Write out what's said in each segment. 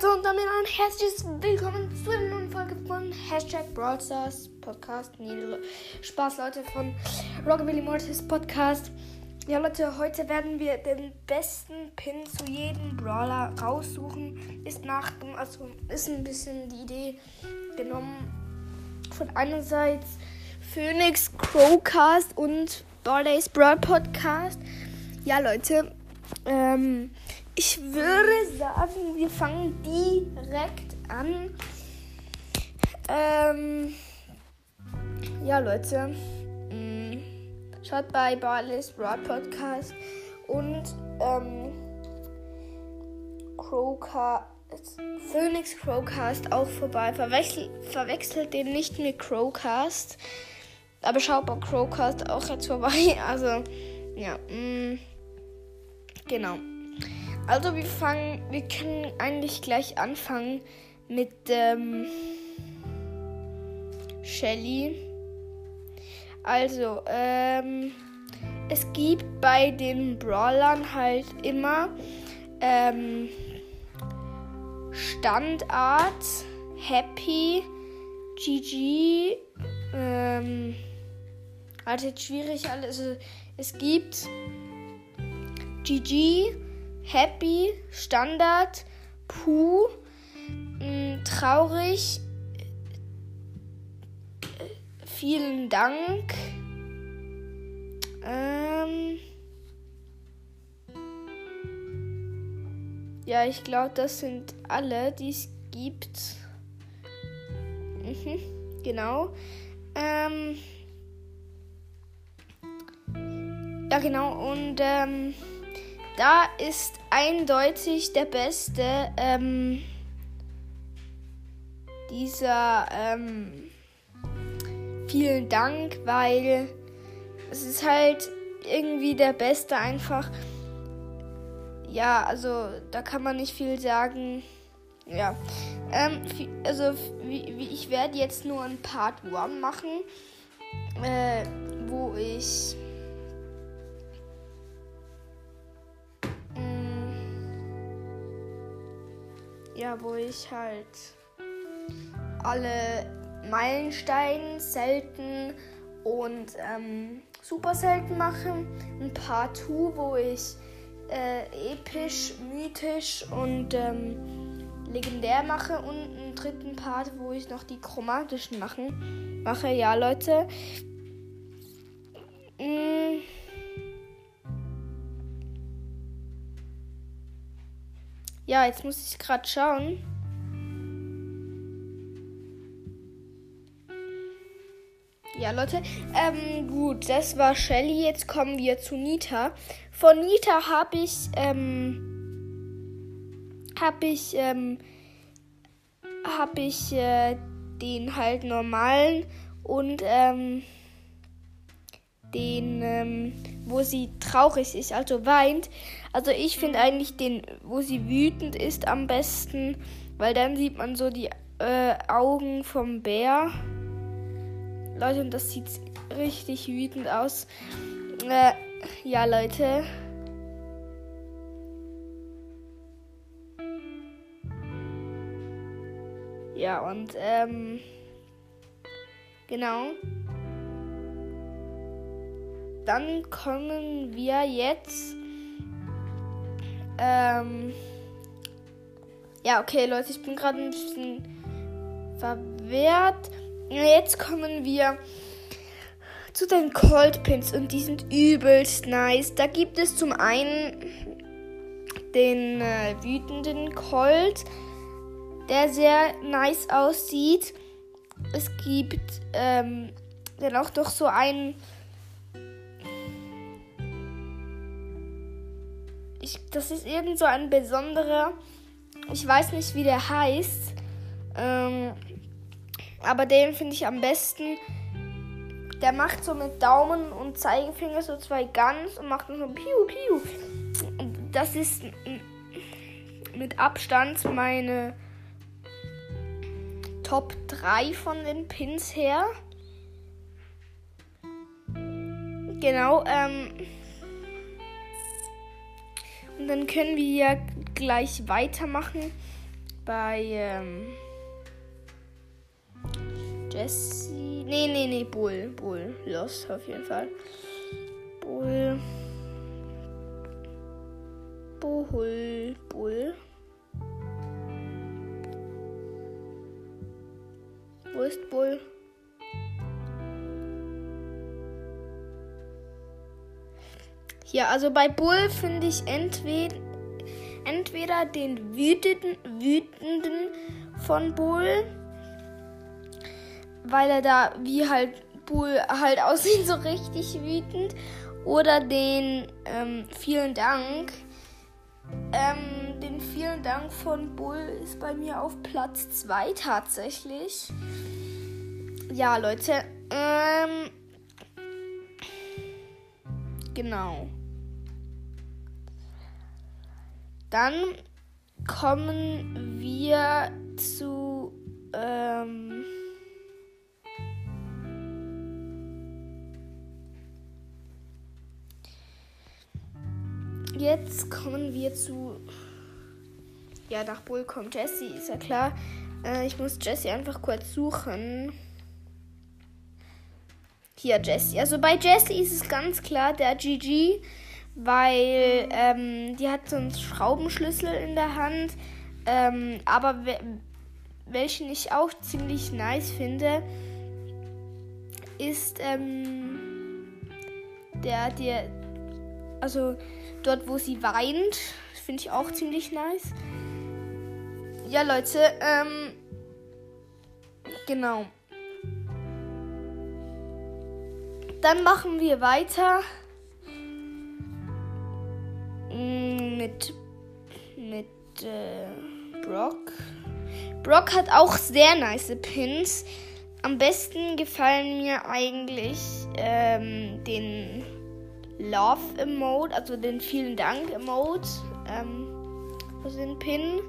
Leute und damit ein herzliches Willkommen zu einer neuen Folge von Hashtag Brawl Stars Podcast. Nee, Spaß Leute von Rockabilly Mortis Podcast. Ja Leute, heute werden wir den besten Pin zu jedem Brawler raussuchen. Ist nach, also ist ein bisschen die Idee genommen von einerseits Phoenix Crowcast und Barley's Brawl Podcast. Ja Leute, ähm, ich würde sagen, wir fangen direkt an. Ähm, ja, Leute. Mm, schaut bei Barley's Broad Podcast und ähm, Crowcast, Phoenix Crowcast auch vorbei. Verwechsel, verwechselt den nicht mit Crowcast. Aber schaut bei Crowcast auch jetzt vorbei. Also, ja. Mh, mm, genau. Also wir fangen, wir können eigentlich gleich anfangen mit ähm, Shelly. Also, ähm, es gibt bei den Brawlern halt immer ähm, Standard, Happy, GG, ähm, also jetzt schwierig alles. Also, es gibt GG, Happy, Standard, Puh, mm, traurig, vielen Dank. Ähm ja, ich glaube, das sind alle, die es gibt. Mhm, genau. Ähm ja, genau. Und ähm da ist eindeutig der beste ähm, dieser ähm, vielen Dank, weil es ist halt irgendwie der beste einfach. Ja, also da kann man nicht viel sagen. Ja, ähm, also ich werde jetzt nur ein Part 1 machen, äh, wo ich ja, wo ich halt alle Meilensteine selten und ähm, super selten mache. Ein paar 2, wo ich äh, episch, mythisch und ähm, legendär mache und einen dritten Part, wo ich noch die chromatischen machen, mache. Ja, Leute. Mmh. Ja, jetzt muss ich gerade schauen. Ja, Leute. Ähm, gut, das war Shelly. Jetzt kommen wir zu Nita. Von Nita habe ich, ähm, habe ich, ähm, habe ich äh, den halt normalen und, ähm, den, ähm, wo sie traurig ist, also weint. Also ich finde eigentlich den, wo sie wütend ist, am besten, weil dann sieht man so die äh, Augen vom Bär. Leute, und das sieht richtig wütend aus. Äh, ja, Leute. Ja, und ähm, genau. Dann kommen wir jetzt ähm. Ja, okay, Leute, ich bin gerade ein bisschen verwehrt. Jetzt kommen wir zu den Cold Pins und die sind übelst nice. Da gibt es zum einen den äh, wütenden Colt, der sehr nice aussieht. Es gibt ähm, dann auch doch so einen ich, das ist irgend so ein besonderer. Ich weiß nicht, wie der heißt. Ähm, aber den finde ich am besten. Der macht so mit Daumen und Zeigefinger so zwei Guns und macht so Piu Piu. Das ist mit Abstand meine Top 3 von den Pins her. Genau, ähm. Und dann können wir ja gleich weitermachen bei ähm, Jesse. Nee, nee, nee, Bull. Bull. Los, auf jeden Fall. Bull. Bull. Bull. Wo ist Bull? Hier, also bei Bull finde ich entweder, entweder den wütenden, wütenden von Bull, weil er da wie halt Bull halt aussieht, so richtig wütend, oder den ähm, vielen Dank. Ähm, den vielen Dank von Bull ist bei mir auf Platz 2 tatsächlich. Ja, Leute. Ähm, genau. Dann kommen wir zu. Ähm, jetzt kommen wir zu. Ja, nach Bull kommt Jesse, ist ja klar. Äh, ich muss Jesse einfach kurz suchen. Hier, Jesse. Also bei Jesse ist es ganz klar der GG weil ähm, die hat so einen Schraubenschlüssel in der Hand. Ähm, aber we welchen ich auch ziemlich nice finde, ist ähm, der, der, also dort, wo sie weint, finde ich auch ziemlich nice. Ja, Leute, ähm, genau. Dann machen wir weiter mit, mit äh, Brock. Brock hat auch sehr nice Pins. Am besten gefallen mir eigentlich ähm, den Love Emote, also den vielen Dank Emote. Ähm, also den Pin.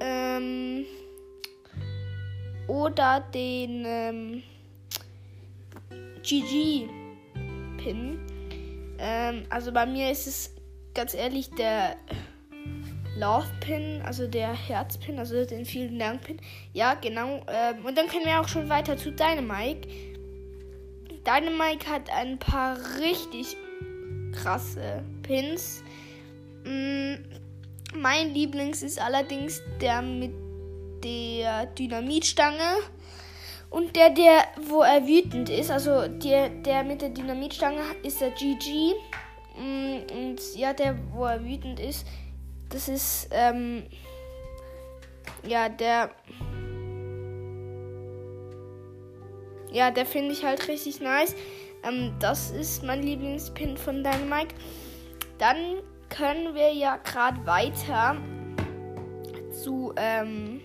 Ähm, oder den ähm, GG Pin. Ähm, also bei mir ist es ganz ehrlich der Love Pin, also der Herzpin, also den vielen Dank Pin. Ja, genau. Ähm, und dann können wir auch schon weiter zu Dynamike. Dynamike hat ein paar richtig krasse Pins. Mm, mein Lieblings ist allerdings der mit der Dynamitstange. Und der, der, wo er wütend ist, also der, der mit der Dynamitstange ist der GG. Mm, und ja, der, wo er wütend ist, das ist, ähm, ja, der, ja, der finde ich halt richtig nice. Ähm, das ist mein Lieblingspin von Dynamite. Dann können wir ja gerade weiter zu, ähm,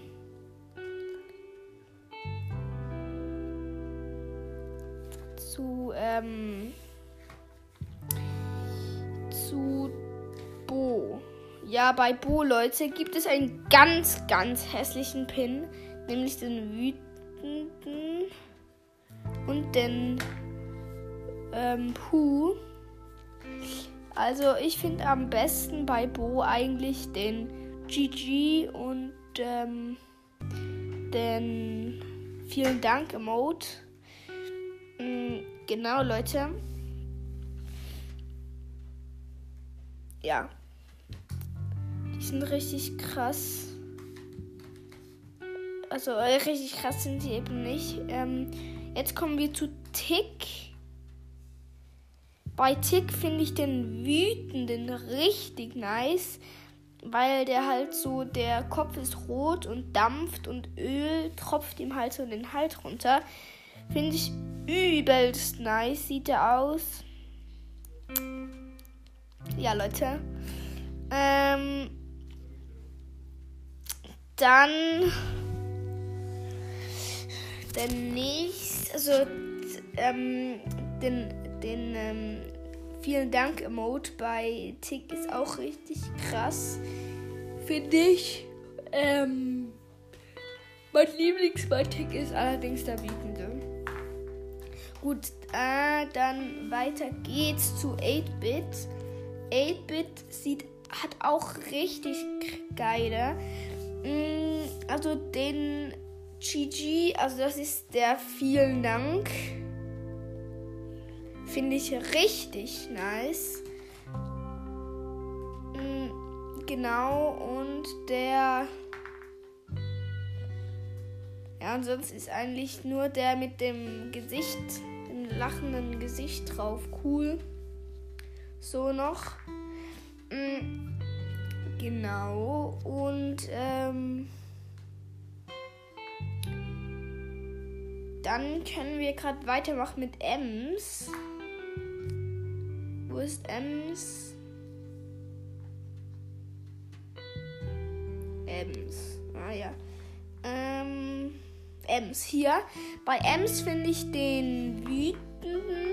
zu, ähm, zu Bo. Ja, bei Bo, Leute, gibt es einen ganz, ganz hässlichen Pin, nämlich den wütenden und den ähm, Pu. Also ich finde am besten bei Bo eigentlich den GG und ähm, den vielen Dank Emote. Mhm, genau, Leute. Ja. Die sind richtig krass. Also äh, richtig krass sind sie eben nicht. Ähm, jetzt kommen wir zu Tick. Bei Tick finde ich den wütenden richtig nice, weil der halt so, der Kopf ist rot und dampft und Öl tropft ihm halt so den Hals runter. Finde ich übelst nice, sieht er aus ja, Leute. Ähm, dann der nächste, also ähm, den, den ähm, vielen Dank Emote bei Tick ist auch richtig krass, finde ich. Ähm, mein Lieblings bei Tick ist allerdings der Bietende. Gut, äh, dann weiter geht's zu 8-Bit. 8-Bit sieht, hat auch richtig geile. Mm, also den GG, also das ist der vielen Dank. Finde ich richtig nice. Mm, genau, und der. Ja, und sonst ist eigentlich nur der mit dem Gesicht, dem lachenden Gesicht drauf cool. So noch. Mm, genau, und ähm. Dann können wir gerade weitermachen mit Ems. Wo ist Ems? Ems. Ah ja. Ähm, Ems hier. Bei Ems finde ich den wütenden.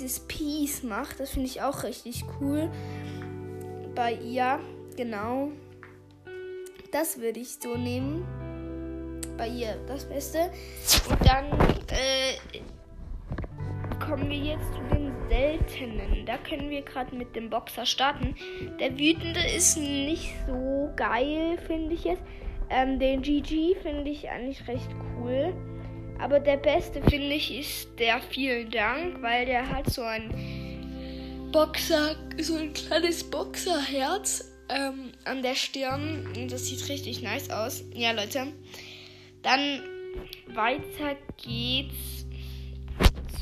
Dieses Peace macht, das finde ich auch richtig cool. Bei ihr, genau. Das würde ich so nehmen. Bei ihr das Beste. Und dann äh, kommen wir jetzt zu den seltenen. Da können wir gerade mit dem Boxer starten. Der wütende ist nicht so geil, finde ich jetzt. Ähm, den GG finde ich eigentlich recht cool. Aber der beste, finde ich, ist der vielen Dank, weil der hat so ein Boxer, so ein kleines Boxerherz ähm, an der Stirn. Und das sieht richtig nice aus. Ja, Leute. Dann weiter geht's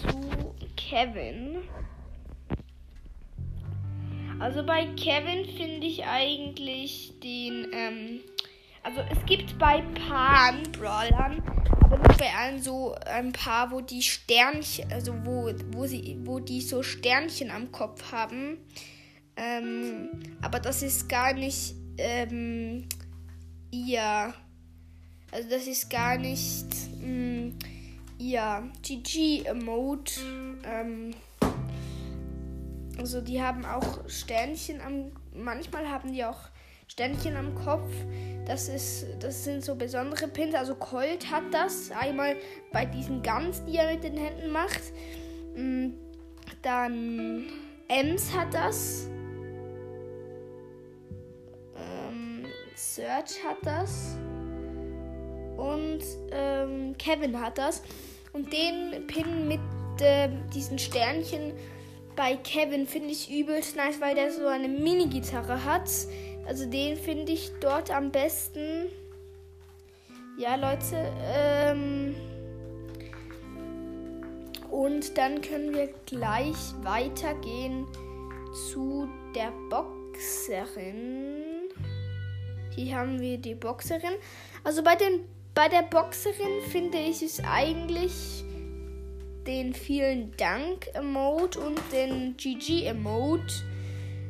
zu Kevin. Also bei Kevin finde ich eigentlich den, ähm, also es gibt bei Pan Brawlern, nicht bei allen so ein paar, wo die Sternchen, also wo, wo sie, wo die so Sternchen am Kopf haben. Ähm, aber das ist gar nicht ähm, ihr. Also das ist gar nicht mh, ihr GG-Emote. Ähm, also die haben auch Sternchen am. Manchmal haben die auch Sternchen am Kopf. Das ist, das sind so besondere Pins. Also Colt hat das einmal bei diesen Guns, die er mit den Händen macht. Dann Ems hat das. Ähm, Search hat das. Und ähm, Kevin hat das. Und den Pin mit äh, diesen Sternchen bei Kevin finde ich übelst nice, weil der so eine Mini-Gitarre hat. Also den finde ich dort am besten. Ja, Leute. Ähm und dann können wir gleich weitergehen zu der Boxerin. Hier haben wir die Boxerin. Also bei, den, bei der Boxerin finde ich es eigentlich den vielen Dank Emote und den GG Emote.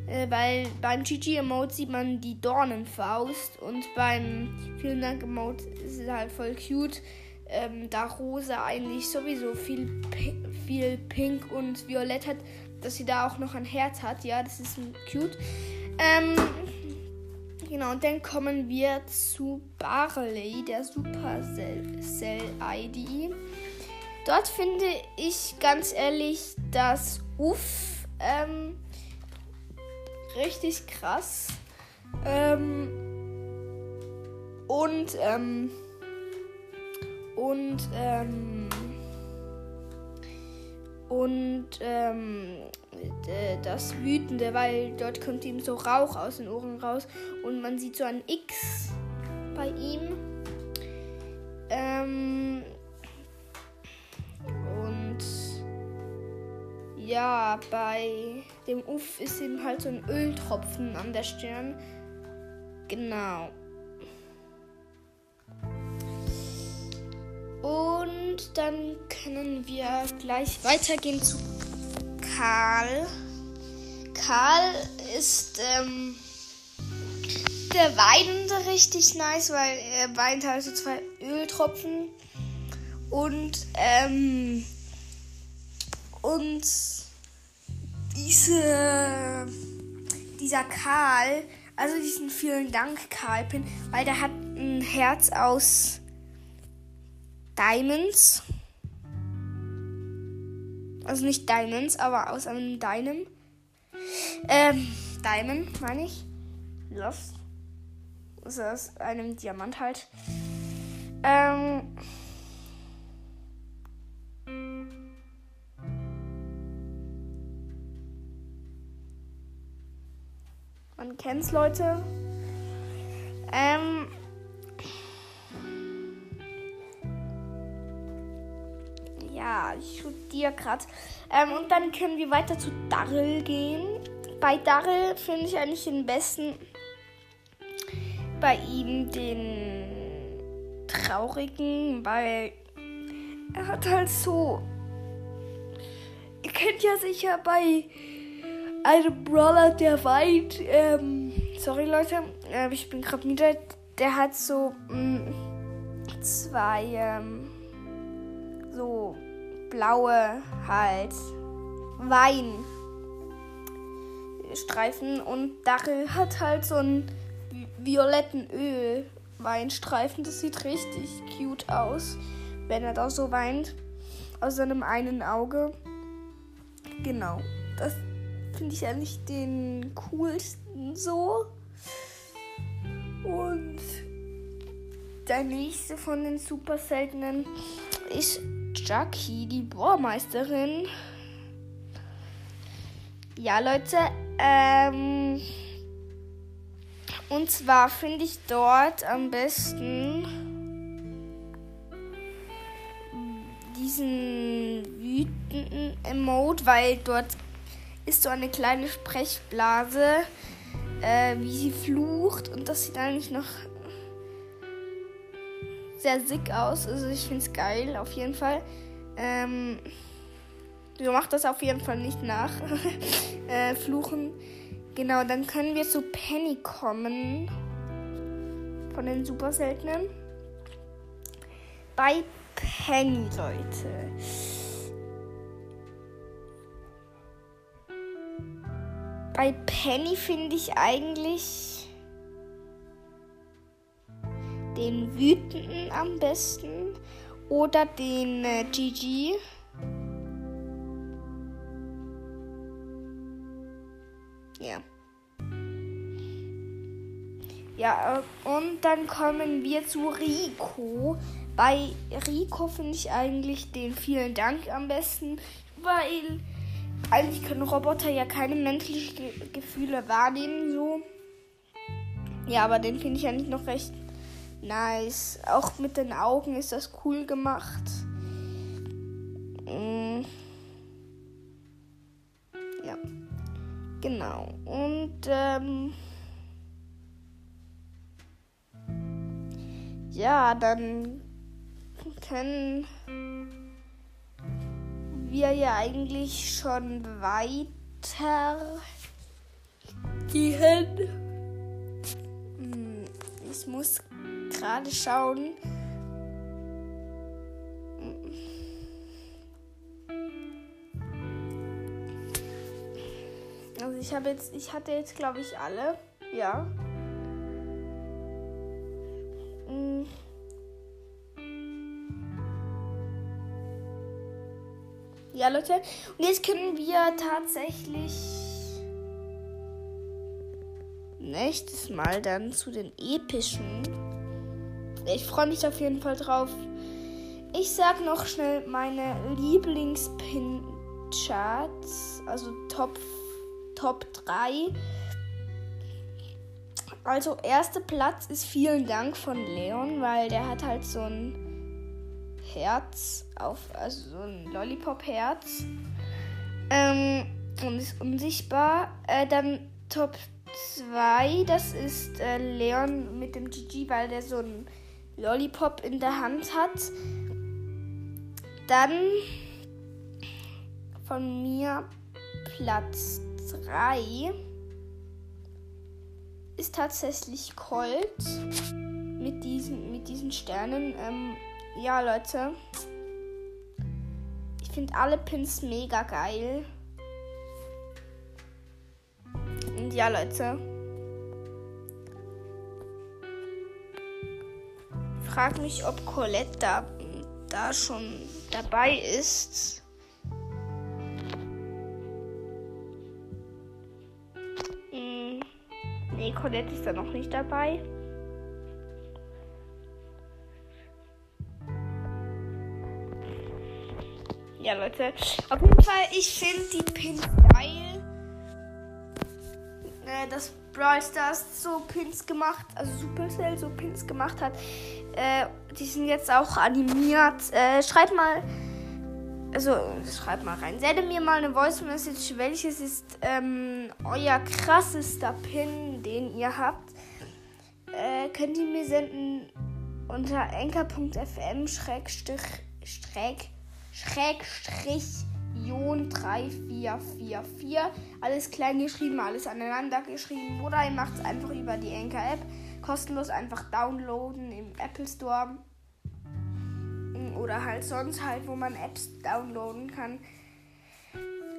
Äh, weil beim GG Emote sieht man die Dornenfaust und beim vielen Dank Emote ist es halt voll cute. Ähm, da Rosa eigentlich sowieso viel, viel Pink und Violett hat, dass sie da auch noch ein Herz hat. Ja, das ist cute. Ähm, genau, und dann kommen wir zu Barley, der Supercell-ID. Dort finde ich ganz ehrlich das Uff ähm, richtig krass. Ähm, und ähm, und ähm, und ähm, das Wütende, weil dort kommt ihm so Rauch aus den Ohren raus und man sieht so ein X bei ihm. Ähm, ja, bei dem Uff ist eben halt so ein Öltropfen an der Stirn. Genau. Und dann können wir gleich weitergehen zu Karl. Karl ist ähm, der Weinende richtig nice, weil er weint halt so zwei Öltropfen. Und ähm, und diese dieser Karl, Also diesen vielen Dank Karl-Pin, weil der hat ein Herz aus Diamonds. Also nicht Diamonds, aber aus einem Diamond. Ähm, Diamond, meine ich. Lost. Also aus einem Diamant halt. Ähm. Man kennt's, Leute. Ähm. Ja, ich studiere gerade. Ähm, und dann können wir weiter zu Darrell gehen. Bei Darrell finde ich eigentlich den besten. Bei ihm den traurigen, weil er hat halt so. Ihr kennt ja sicher bei einem Brawler, der weint. Ähm, sorry Leute, äh, ich bin gerade müde. Der hat so mh, mm, zwei ähm, so blaue halt Weinstreifen und Dachel hat halt so einen violetten Ölweinstreifen. Das sieht richtig cute aus, wenn er da so weint aus seinem einen Auge. Genau, das finde ich eigentlich den coolsten so. Und der nächste von den super seltenen ist Jackie, die Bohrmeisterin. Ja, Leute, ähm, und zwar finde ich dort am besten diesen wütenden Emote, weil dort ist so eine kleine Sprechblase, äh, wie sie flucht und das sieht eigentlich noch sehr sick aus. Also ich finde es geil, auf jeden Fall. Ähm, so macht das auf jeden Fall nicht nach. äh, Fluchen. Genau, dann können wir zu Penny kommen. Von den super seltenen. Bei Penny, Leute. Bei Penny finde ich eigentlich den wütenden am besten oder den äh, GG. Ja. Ja, äh, und dann kommen wir zu Rico. Bei Rico finde ich eigentlich den vielen Dank am besten, weil eigentlich können Roboter ja keine menschlichen Ge Gefühle wahrnehmen, so. Ja, aber den finde ich eigentlich noch recht Nice. Auch mit den Augen ist das cool gemacht. Mm. Ja. Genau. Und ähm, ja, dann können wir ja eigentlich schon weiter gehen. Hm, ich muss gerade schauen. Also ich habe jetzt, ich hatte jetzt glaube ich alle, ja. Leute. Und jetzt können wir tatsächlich nächstes Mal dann zu den epischen. Ich freue mich auf jeden Fall drauf. Ich sag noch schnell meine Lieblings-Pin-Charts, also Top, Top 3. Also, erster Platz ist vielen Dank von Leon, weil der hat halt so ein Herz auf, also so ein Lollipop-Herz. Ähm, und ist unsichtbar. Äh, dann Top 2, das ist äh, Leon mit dem GG, weil der so ein Lollipop in der Hand hat. Dann von mir Platz 3 ist tatsächlich Colt mit diesen, mit diesen Sternen. Ähm, ja, Leute. Ich finde alle Pins mega geil. Und ja, Leute. Frag mich, ob Colette da, da schon dabei ist. Hm. Nee, Colette ist da noch nicht dabei. Ja, Leute. Auf jeden Fall, ich finde die Pins geil. Äh, dass Brawl Stars so Pins gemacht, also Supercell so Pins gemacht hat. Äh, die sind jetzt auch animiert. Äh, schreibt mal, also schreibt mal rein. Sendet mir mal eine Voice Message, welches ist ähm, euer krassester Pin, den ihr habt. Äh, könnt ihr mir senden unter enker.fm schrägstrich Schrägstrich Jon 3444. Alles klein geschrieben, alles aneinander geschrieben. Oder ihr macht es einfach über die Anchor-App. Kostenlos einfach downloaden im Apple Store. Oder halt sonst halt, wo man Apps downloaden kann.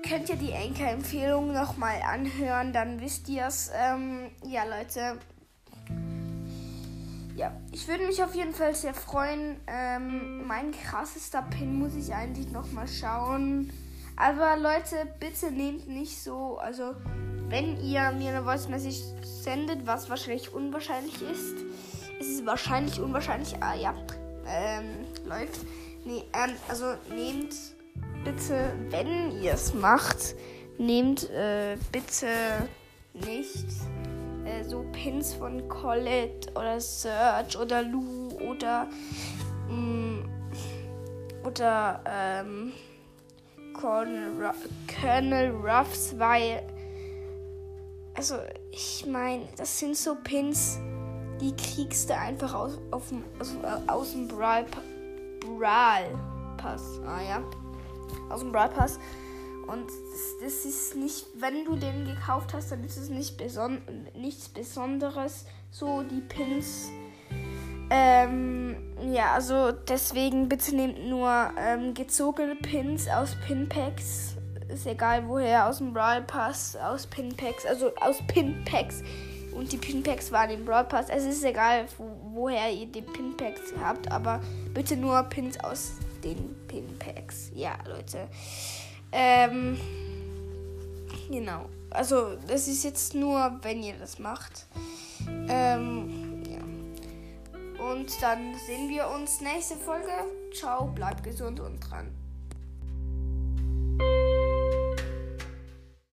Könnt ihr die Anchor-Empfehlung nochmal anhören, dann wisst ihr es. Ähm, ja, Leute ja, ich würde mich auf jeden Fall sehr freuen. Ähm, mein krassester Pin muss ich eigentlich noch mal schauen. Aber Leute, bitte nehmt nicht so, also wenn ihr mir eine Voice Message sendet, was wahrscheinlich unwahrscheinlich ist, es ist wahrscheinlich unwahrscheinlich, ah ja, ähm, läuft. Nee, ähm, also nehmt bitte, wenn ihr es macht, nehmt äh, bitte nicht äh, so Pins von Colette oder Serge oder Lou oder mh, mm, oder ähm, Colonel, Colonel Ruffs, weil also ich meine, das sind so Pins, die kriegst du einfach aus, auf, aus, aus dem Brawl, Brawl Pass. Ah ja. Aus dem Brawl Pass. Und das, das, ist nicht, wenn du den gekauft hast, dann ist es nicht beson nichts Besonderes. So die Pins. Ähm, ja, also deswegen bitte nehmt nur ähm, gezogene Pins aus Pinpacks. Ist egal woher, aus dem Brawl Pass, aus Pinpacks, also aus Pinpacks. Und die Pinpacks waren im Brawl Pass. Es ist egal, wo, woher ihr die Pinpacks habt, aber bitte nur Pins aus den Pinpacks. Ja, Leute. Ähm, genau. Also, das ist jetzt nur, wenn ihr das macht. Ähm, ja. Und dann sehen wir uns nächste Folge. Ciao, bleibt gesund und dran.